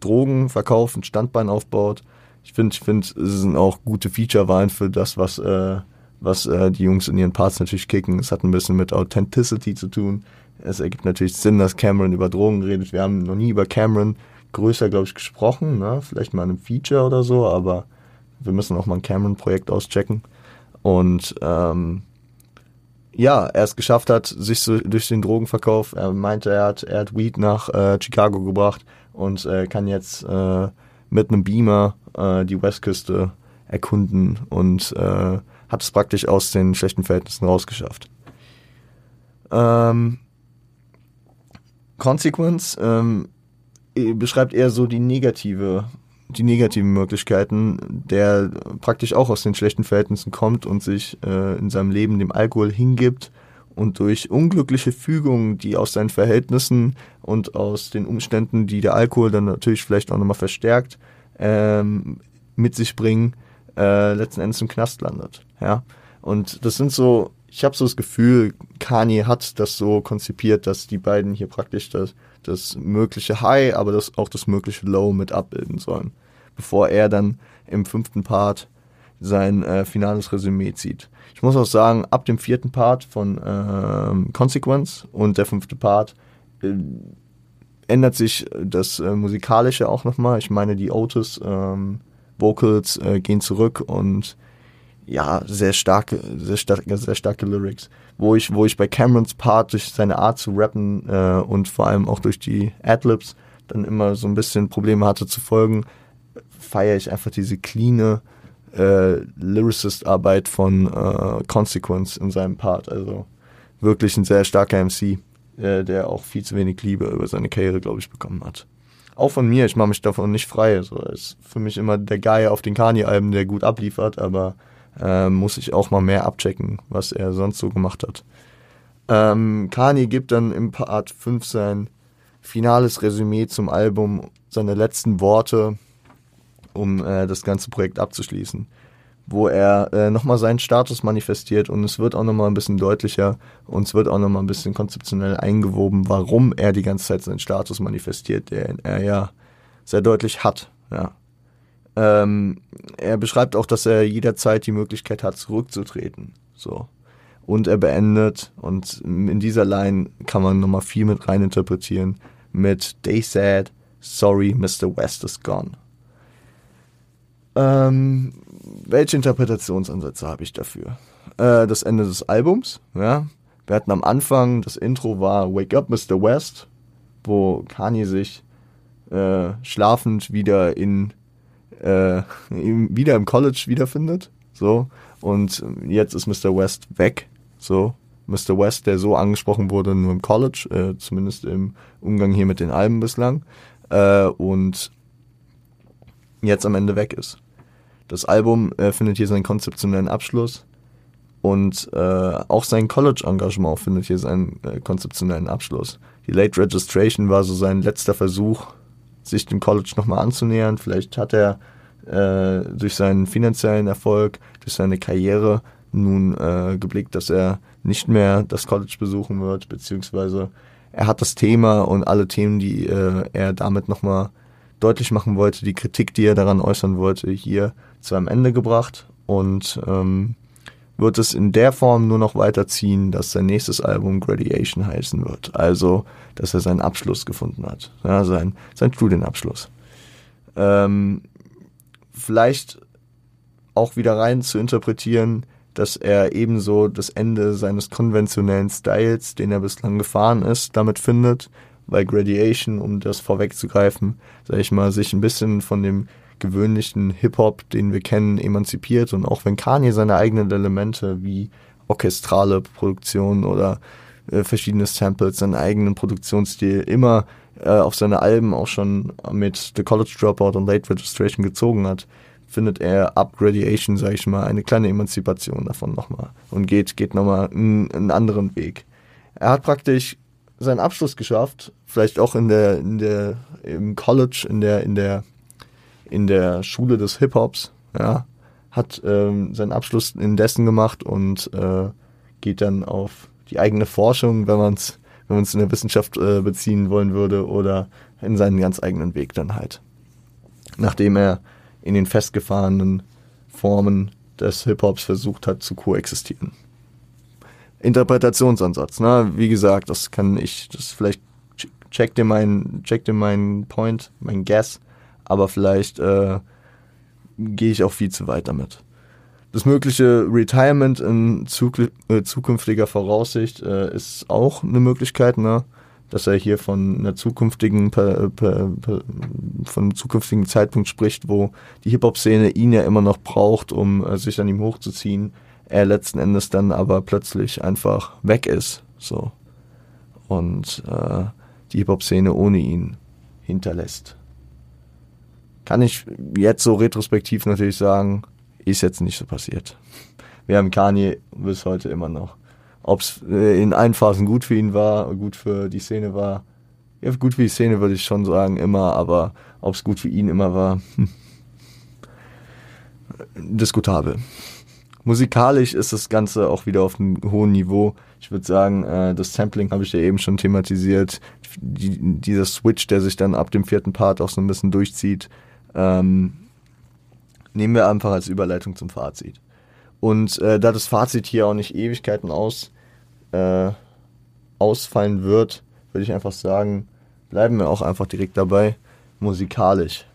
Drogen, Verkauf und Standbein aufbaut, ich finde, ich finde, es sind auch gute Feature-Wahlen für das, was, äh, was äh, die Jungs in ihren Parts natürlich kicken. Es hat ein bisschen mit Authenticity zu tun. Es ergibt natürlich Sinn, dass Cameron über Drogen redet. Wir haben noch nie über Cameron größer, glaube ich, gesprochen. Ne? Vielleicht mal in einem Feature oder so, aber wir müssen auch mal ein Cameron-Projekt auschecken. Und ähm, ja, er es geschafft hat, sich so durch den Drogenverkauf, er meinte, er hat, er hat Weed nach äh, Chicago gebracht und äh, kann jetzt äh, mit einem Beamer äh, die Westküste erkunden und äh, hat es praktisch aus den schlechten Verhältnissen rausgeschafft. Ähm, Consequence ähm, beschreibt eher so die negative, die negativen Möglichkeiten, der praktisch auch aus den schlechten Verhältnissen kommt und sich äh, in seinem Leben dem Alkohol hingibt und durch unglückliche Fügungen, die aus seinen Verhältnissen und aus den Umständen, die der Alkohol dann natürlich vielleicht auch nochmal verstärkt, ähm, mit sich bringen, äh, letzten Endes im Knast landet. Ja, und das sind so, ich habe so das Gefühl, Kanye hat das so konzipiert, dass die beiden hier praktisch das, das mögliche High, aber das auch das mögliche Low mit abbilden sollen, bevor er dann im fünften Part sein äh, finales Resümee zieht. Ich muss auch sagen, ab dem vierten Part von ähm, Consequence und der fünfte Part äh, ändert sich das äh, musikalische auch nochmal. Ich meine, die Otis ähm, Vocals äh, gehen zurück und ja, sehr starke, sehr starke, sehr starke Lyrics. Wo ich, wo ich bei Camerons Part durch seine Art zu rappen äh, und vor allem auch durch die Adlibs dann immer so ein bisschen Probleme hatte zu folgen, feiere ich einfach diese cleane äh, Lyricist-Arbeit von äh, Consequence in seinem Part. Also wirklich ein sehr starker MC, äh, der auch viel zu wenig Liebe über seine Karriere, glaube ich, bekommen hat auch von mir, ich mache mich davon nicht frei. So ist für mich immer der Guy auf den Kanye-Alben, der gut abliefert, aber äh, muss ich auch mal mehr abchecken, was er sonst so gemacht hat. Ähm, Kanye gibt dann im Part 5 sein finales Resümee zum Album, seine letzten Worte, um äh, das ganze Projekt abzuschließen wo er äh, nochmal seinen Status manifestiert und es wird auch nochmal ein bisschen deutlicher und es wird auch nochmal ein bisschen konzeptionell eingewoben, warum er die ganze Zeit seinen Status manifestiert, den er ja sehr deutlich hat. Ja. Ähm, er beschreibt auch, dass er jederzeit die Möglichkeit hat, zurückzutreten. So. Und er beendet, und in dieser Line kann man nochmal viel mit reininterpretieren, mit They said, sorry, Mr. West is gone. Ähm, welche Interpretationsansätze habe ich dafür? Äh, das Ende des Albums, ja. Wir hatten am Anfang, das Intro war Wake Up Mr. West, wo Kanye sich äh, schlafend wieder in äh, <laughs> wieder im College wiederfindet. So. Und jetzt ist Mr. West weg. So. Mr. West, der so angesprochen wurde, nur im College, äh, zumindest im Umgang hier mit den Alben bislang. Äh, und jetzt am Ende weg ist. Das Album äh, findet hier seinen konzeptionellen Abschluss und äh, auch sein College-Engagement findet hier seinen äh, konzeptionellen Abschluss. Die Late Registration war so sein letzter Versuch, sich dem College nochmal anzunähern. Vielleicht hat er äh, durch seinen finanziellen Erfolg, durch seine Karriere nun äh, geblickt, dass er nicht mehr das College besuchen wird, beziehungsweise er hat das Thema und alle Themen, die äh, er damit nochmal deutlich machen wollte, die Kritik, die er daran äußern wollte, hier zu einem Ende gebracht und ähm, wird es in der Form nur noch weiterziehen, dass sein nächstes Album Gradiation heißen wird. Also, dass er seinen Abschluss gefunden hat. Ja, sein, sein Studienabschluss. Ähm, vielleicht auch wieder rein zu interpretieren, dass er ebenso das Ende seines konventionellen Styles, den er bislang gefahren ist, damit findet, weil Gradiation, um das vorwegzugreifen, sag ich mal, sich ein bisschen von dem gewöhnlichen Hip-Hop, den wir kennen, emanzipiert. Und auch wenn Kanye seine eigenen Elemente wie orchestrale Produktion oder äh, verschiedene Samples, seinen eigenen Produktionsstil immer äh, auf seine Alben auch schon mit The College Dropout und Late Registration gezogen hat, findet er Upgradation, sag ich mal, eine kleine Emanzipation davon nochmal und geht, geht nochmal einen anderen Weg. Er hat praktisch seinen Abschluss geschafft, vielleicht auch in der, in der, im College, in der, in der in der Schule des Hip-Hops, ja, hat ähm, seinen Abschluss in dessen gemacht und äh, geht dann auf die eigene Forschung, wenn man es wenn man in der Wissenschaft äh, beziehen wollen würde oder in seinen ganz eigenen Weg dann halt. Nachdem er in den festgefahrenen Formen des Hip-Hops versucht hat zu koexistieren. Interpretationsansatz, ne? Wie gesagt, das kann ich, das vielleicht check dir meinen, check dir meinen Point, mein Guess aber vielleicht äh, gehe ich auch viel zu weit damit. Das mögliche Retirement in zuk äh, zukünftiger Voraussicht äh, ist auch eine Möglichkeit, ne? dass er hier von einer zukünftigen, per, per, per, von einem zukünftigen Zeitpunkt spricht, wo die Hip-Hop-Szene ihn ja immer noch braucht, um äh, sich an ihm hochzuziehen. Er letzten Endes dann aber plötzlich einfach weg ist, so. Und äh, die Hip-Hop-Szene ohne ihn hinterlässt. Kann ich jetzt so retrospektiv natürlich sagen, ist jetzt nicht so passiert. Wir haben Kanye bis heute immer noch. Ob es äh, in allen Phasen gut für ihn war, gut für die Szene war, ja, gut für die Szene würde ich schon sagen, immer, aber ob es gut für ihn immer war, hm. diskutabel. Musikalisch ist das Ganze auch wieder auf einem hohen Niveau. Ich würde sagen, äh, das Sampling habe ich ja eben schon thematisiert. Die, dieser Switch, der sich dann ab dem vierten Part auch so ein bisschen durchzieht, ähm, nehmen wir einfach als Überleitung zum Fazit. Und äh, da das Fazit hier auch nicht Ewigkeiten aus, äh, ausfallen wird, würde ich einfach sagen, bleiben wir auch einfach direkt dabei, musikalisch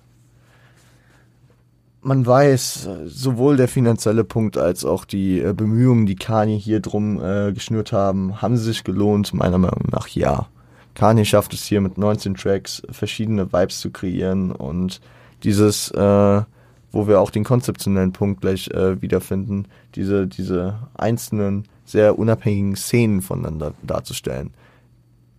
man weiß, sowohl der finanzielle Punkt als auch die äh, Bemühungen, die Kanye hier drum äh, geschnürt haben, haben sich gelohnt? Meiner Meinung nach ja. Kanye schafft es hier mit 19 Tracks verschiedene Vibes zu kreieren und dieses, äh, wo wir auch den konzeptionellen Punkt gleich äh, wiederfinden, diese, diese einzelnen, sehr unabhängigen Szenen voneinander darzustellen.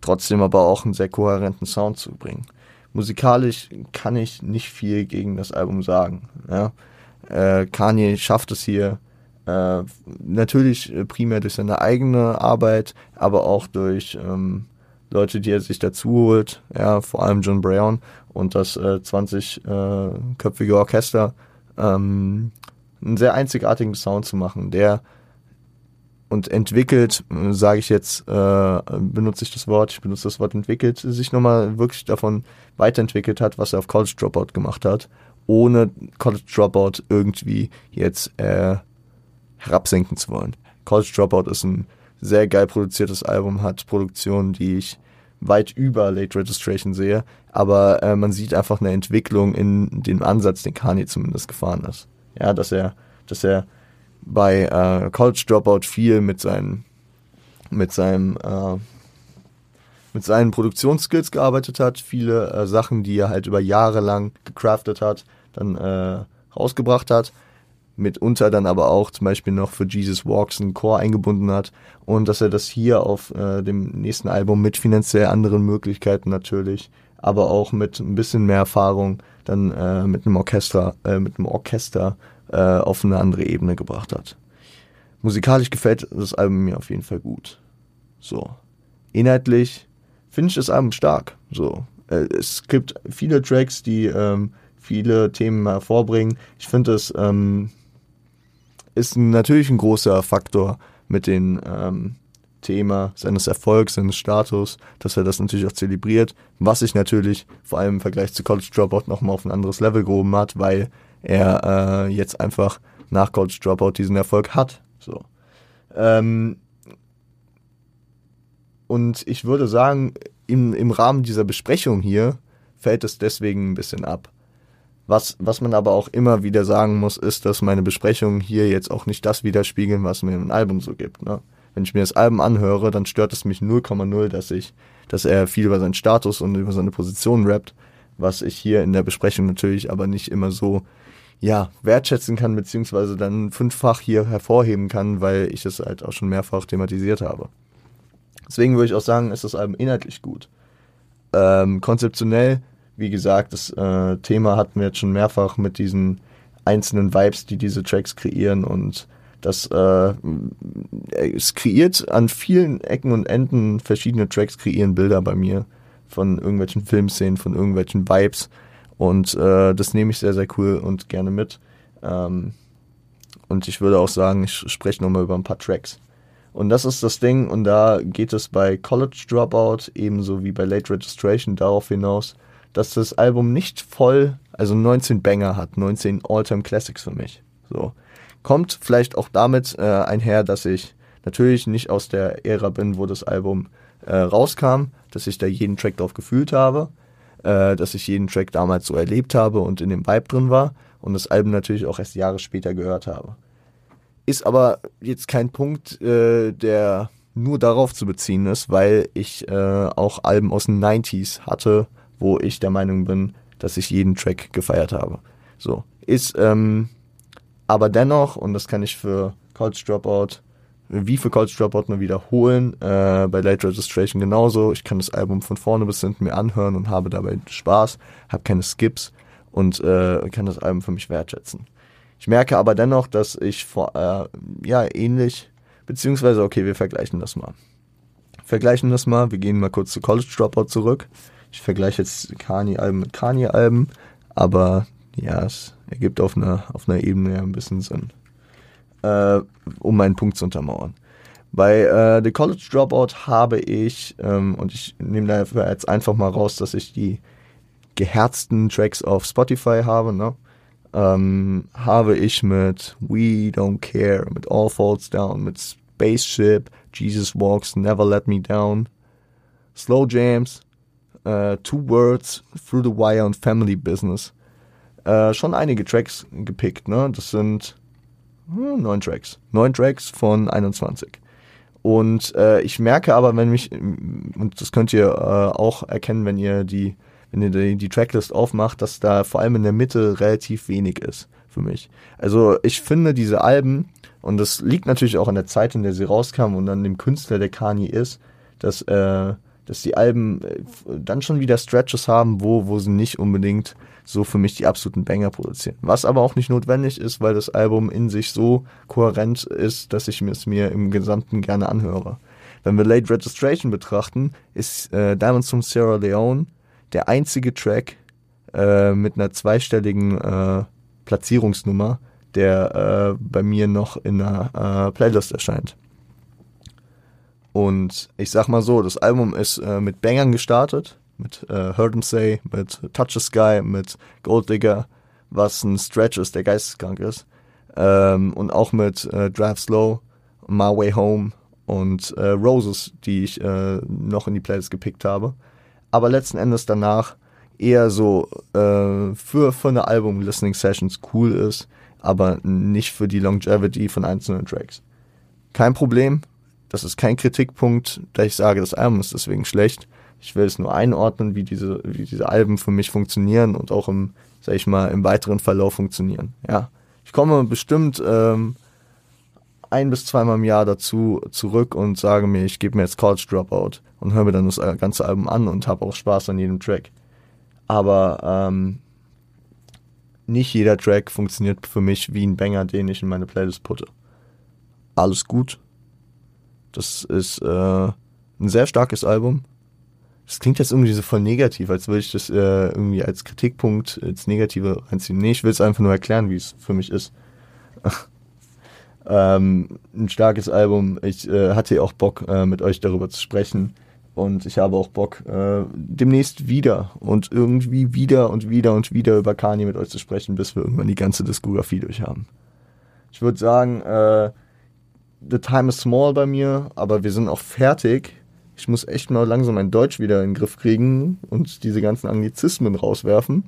Trotzdem aber auch einen sehr kohärenten Sound zu bringen musikalisch kann ich nicht viel gegen das Album sagen. Ja? Äh, Kanye schafft es hier äh, natürlich äh, primär durch seine eigene Arbeit, aber auch durch ähm, Leute, die er sich dazu holt, ja, vor allem John Brown und das äh, 20-köpfige äh, Orchester, ähm, einen sehr einzigartigen Sound zu machen, der und entwickelt, sage ich jetzt, äh, benutze ich das Wort, ich benutze das Wort entwickelt, sich nochmal wirklich davon weiterentwickelt hat, was er auf College Dropout gemacht hat, ohne College Dropout irgendwie jetzt äh, herabsenken zu wollen. College Dropout ist ein sehr geil produziertes Album, hat Produktionen, die ich weit über Late Registration sehe, aber äh, man sieht einfach eine Entwicklung in dem Ansatz, den Kanye zumindest gefahren ist. Ja, dass er, dass er bei äh, College Dropout viel mit seinen mit seinem äh, mit seinen Produktionsskills gearbeitet hat, viele äh, Sachen, die er halt über Jahre lang gecraftet hat, dann äh, rausgebracht hat, mitunter dann aber auch zum Beispiel noch für Jesus Walks einen Chor eingebunden hat und dass er das hier auf äh, dem nächsten Album mit finanziell anderen Möglichkeiten natürlich, aber auch mit ein bisschen mehr Erfahrung dann äh, mit einem Orchester, äh, mit einem Orchester äh, auf eine andere Ebene gebracht hat. Musikalisch gefällt das Album mir auf jeden Fall gut. So. Inhaltlich finde ich das Album stark. So. Äh, es gibt viele Tracks, die ähm, viele Themen hervorbringen. Ich finde, es ähm, ist natürlich ein großer Faktor mit dem ähm, Thema seines Erfolgs, seines Status, dass er das natürlich auch zelebriert, was sich natürlich vor allem im Vergleich zu College Dropout nochmal auf ein anderes Level gehoben hat, weil er äh, jetzt einfach nach College Dropout diesen Erfolg hat. So. Ähm, und ich würde sagen, im, im Rahmen dieser Besprechung hier fällt es deswegen ein bisschen ab. Was, was man aber auch immer wieder sagen muss, ist, dass meine Besprechungen hier jetzt auch nicht das widerspiegeln, was mir ein Album so gibt. Ne? Wenn ich mir das Album anhöre, dann stört es mich 0,0, dass ich, dass er viel über seinen Status und über seine Position rappt, was ich hier in der Besprechung natürlich aber nicht immer so ja, wertschätzen kann, beziehungsweise dann fünffach hier hervorheben kann, weil ich es halt auch schon mehrfach thematisiert habe. Deswegen würde ich auch sagen, ist das Album inhaltlich gut. Ähm, konzeptionell, wie gesagt, das äh, Thema hatten wir jetzt schon mehrfach mit diesen einzelnen Vibes, die diese Tracks kreieren und das äh, es kreiert an vielen Ecken und Enden verschiedene Tracks kreieren Bilder bei mir von irgendwelchen Filmszenen, von irgendwelchen Vibes und äh, das nehme ich sehr, sehr cool und gerne mit. Ähm, und ich würde auch sagen, ich spreche nochmal über ein paar Tracks. Und das ist das Ding, und da geht es bei College Dropout ebenso wie bei Late Registration darauf hinaus, dass das Album nicht voll, also 19 Banger hat, 19 All-Time Classics für mich. So. Kommt vielleicht auch damit äh, einher, dass ich natürlich nicht aus der Ära bin, wo das Album äh, rauskam, dass ich da jeden Track drauf gefühlt habe, äh, dass ich jeden Track damals so erlebt habe und in dem Vibe drin war und das Album natürlich auch erst Jahre später gehört habe. Ist aber jetzt kein Punkt, äh, der nur darauf zu beziehen ist, weil ich äh, auch Alben aus den 90s hatte, wo ich der Meinung bin, dass ich jeden Track gefeiert habe. So. Ist ähm, aber dennoch, und das kann ich für College Dropout, wie für College Dropout nur wiederholen, äh, bei Late Registration genauso. Ich kann das Album von vorne bis hinten mir anhören und habe dabei Spaß, habe keine Skips und äh, kann das Album für mich wertschätzen. Ich merke aber dennoch, dass ich vor, äh, ja, ähnlich, beziehungsweise, okay, wir vergleichen das mal. Vergleichen das mal, wir gehen mal kurz zu College Dropout zurück. Ich vergleiche jetzt Kanye-Alben mit Kanye-Alben, aber ja, es ergibt auf einer, auf einer Ebene ja ein bisschen Sinn, äh, um meinen Punkt zu untermauern. Bei äh, The College Dropout habe ich, ähm, und ich nehme dafür jetzt einfach mal raus, dass ich die geherzten Tracks auf Spotify habe, ne? ähm, habe ich mit We Don't Care, mit All Falls Down, mit Spaceship, Jesus Walks, Never Let Me Down, Slow Jams, uh, Two Words, Through the Wire und Family Business äh, schon einige Tracks gepickt. Ne? Das sind neun Tracks. Neun Tracks von 21. Und äh, ich merke aber, wenn mich, und das könnt ihr äh, auch erkennen, wenn ihr die, wenn ihr die, die Tracklist aufmacht, dass da vor allem in der Mitte relativ wenig ist für mich. Also ich finde diese Alben, und das liegt natürlich auch an der Zeit, in der sie rauskamen und an dem Künstler, der Kanye ist, dass, äh, dass die Alben äh, dann schon wieder Stretches haben, wo, wo sie nicht unbedingt so für mich die absoluten Banger produzieren. Was aber auch nicht notwendig ist, weil das Album in sich so kohärent ist, dass ich es mir im Gesamten gerne anhöre. Wenn wir Late Registration betrachten, ist äh, Diamonds from Sierra Leone der einzige Track äh, mit einer zweistelligen äh, Platzierungsnummer, der äh, bei mir noch in einer äh, Playlist erscheint. Und ich sag mal so, das Album ist äh, mit Bangern gestartet, mit äh, Heard 'em Say, mit Touch the Sky, mit Gold Digger, was ein Stretch ist, der geisteskrank ist. Ähm, und auch mit äh, Drive Slow, My Way Home und äh, Roses, die ich äh, noch in die Playlist gepickt habe. Aber letzten Endes danach eher so äh, für, für eine Album-Listening-Sessions cool ist, aber nicht für die Longevity von einzelnen Tracks. Kein Problem, das ist kein Kritikpunkt, da ich sage, das Album ist deswegen schlecht. Ich will es nur einordnen, wie diese, wie diese Alben für mich funktionieren und auch im, sag ich mal, im weiteren Verlauf funktionieren. Ja. Ich komme bestimmt ähm, ein bis zweimal im Jahr dazu zurück und sage mir, ich gebe mir jetzt College Dropout und höre mir dann das ganze Album an und habe auch Spaß an jedem Track. Aber ähm, nicht jeder Track funktioniert für mich wie ein Banger, den ich in meine Playlist putte. Alles gut. Das ist äh, ein sehr starkes Album. Das klingt jetzt irgendwie so voll negativ, als würde ich das äh, irgendwie als Kritikpunkt, als Negative reinziehen. Nee, ich will es einfach nur erklären, wie es für mich ist. <laughs> ähm, ein starkes Album. Ich äh, hatte auch Bock, äh, mit euch darüber zu sprechen. Und ich habe auch Bock, äh, demnächst wieder und irgendwie wieder und wieder und wieder über Kanye mit euch zu sprechen, bis wir irgendwann die ganze Diskografie durch haben. Ich würde sagen, äh, the time is small bei mir, aber wir sind auch fertig ich muss echt mal langsam mein Deutsch wieder in den Griff kriegen und diese ganzen Anglizismen rauswerfen.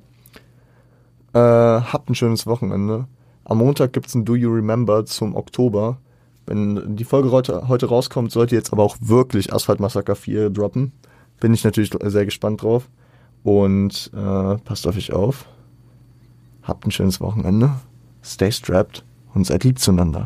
Äh, habt ein schönes Wochenende. Am Montag gibt es ein Do You Remember zum Oktober. Wenn die Folge heute, rauskommt, sollte jetzt aber auch wirklich Asphalt Massacre 4 droppen. Bin ich natürlich sehr gespannt drauf. Und äh, passt auf euch auf. Habt ein schönes Wochenende. Stay strapped und seid lieb zueinander.